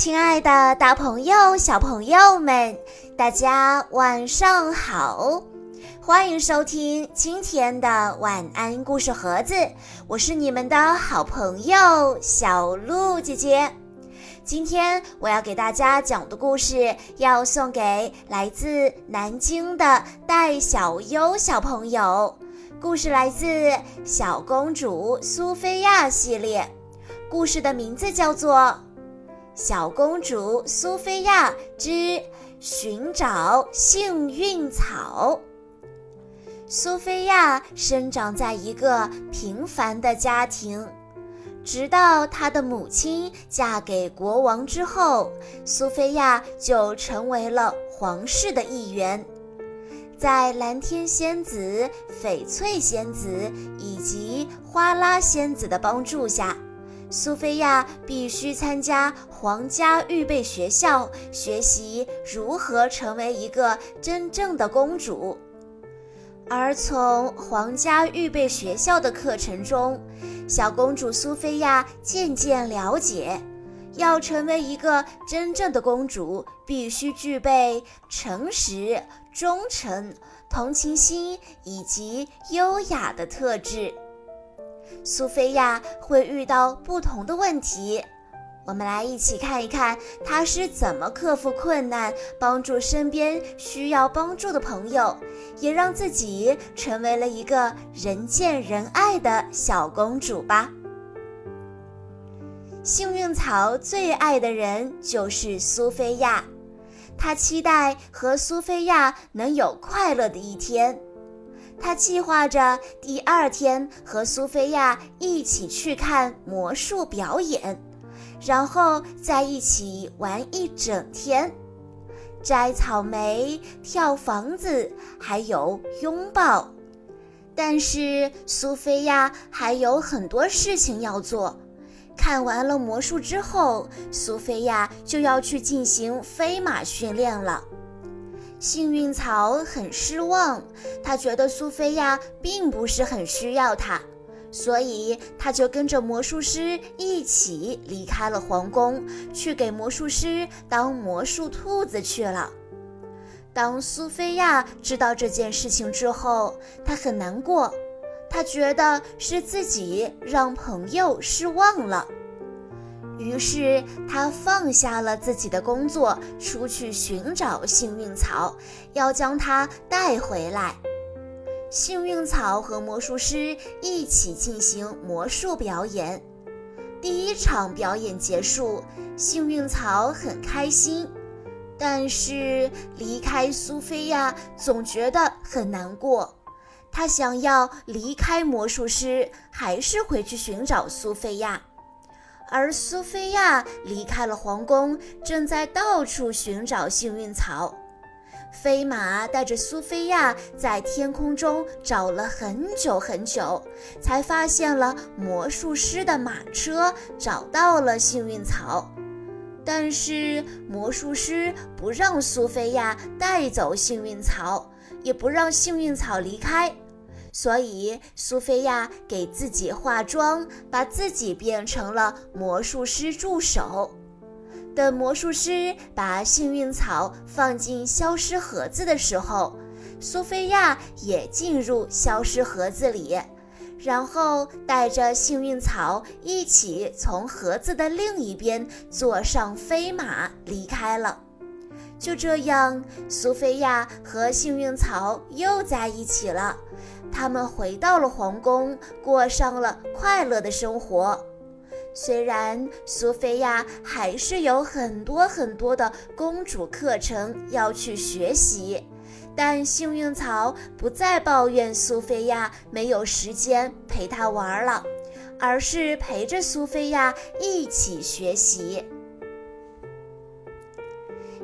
亲爱的，大朋友、小朋友们，大家晚上好！欢迎收听今天的晚安故事盒子，我是你们的好朋友小鹿姐姐。今天我要给大家讲的故事，要送给来自南京的戴小优小朋友。故事来自《小公主苏菲亚》系列，故事的名字叫做。小公主苏菲亚之寻找幸运草。苏菲亚生长在一个平凡的家庭，直到她的母亲嫁给国王之后，苏菲亚就成为了皇室的一员。在蓝天仙子、翡翠仙子以及花拉仙子的帮助下。苏菲亚必须参加皇家预备学校，学习如何成为一个真正的公主。而从皇家预备学校的课程中，小公主苏菲亚渐渐了解，要成为一个真正的公主，必须具备诚实、忠诚、同情心以及优雅的特质。苏菲亚会遇到不同的问题，我们来一起看一看她是怎么克服困难，帮助身边需要帮助的朋友，也让自己成为了一个人见人爱的小公主吧。幸运草最爱的人就是苏菲亚，她期待和苏菲亚能有快乐的一天。他计划着第二天和苏菲亚一起去看魔术表演，然后在一起玩一整天，摘草莓、跳房子，还有拥抱。但是苏菲亚还有很多事情要做。看完了魔术之后，苏菲亚就要去进行飞马训练了。幸运草很失望，他觉得苏菲亚并不是很需要他，所以他就跟着魔术师一起离开了皇宫，去给魔术师当魔术兔子去了。当苏菲亚知道这件事情之后，她很难过，她觉得是自己让朋友失望了。于是，他放下了自己的工作，出去寻找幸运草，要将它带回来。幸运草和魔术师一起进行魔术表演。第一场表演结束，幸运草很开心，但是离开苏菲亚总觉得很难过。他想要离开魔术师，还是回去寻找苏菲亚。而苏菲亚离开了皇宫，正在到处寻找幸运草。飞马带着苏菲亚在天空中找了很久很久，才发现了魔术师的马车，找到了幸运草。但是魔术师不让苏菲亚带走幸运草，也不让幸运草离开。所以，苏菲亚给自己化妆，把自己变成了魔术师助手。等魔术师把幸运草放进消失盒子的时候，苏菲亚也进入消失盒子里，然后带着幸运草一起从盒子的另一边坐上飞马离开了。就这样，苏菲亚和幸运草又在一起了。他们回到了皇宫，过上了快乐的生活。虽然苏菲亚还是有很多很多的公主课程要去学习，但幸运草不再抱怨苏菲亚没有时间陪她玩了，而是陪着苏菲亚一起学习。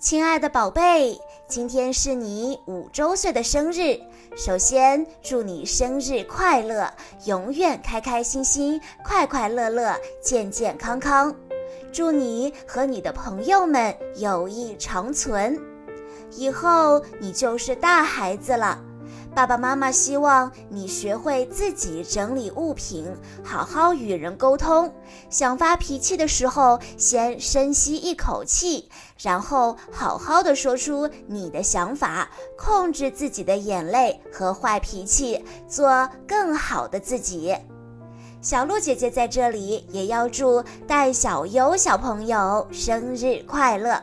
亲爱的宝贝，今天是你五周岁的生日。首先祝你生日快乐，永远开开心心、快快乐乐、健健康康。祝你和你的朋友们友谊长存，以后你就是大孩子了。爸爸妈妈希望你学会自己整理物品，好好与人沟通。想发脾气的时候，先深吸一口气，然后好好的说出你的想法，控制自己的眼泪和坏脾气，做更好的自己。小鹿姐姐在这里也要祝戴小优小朋友生日快乐。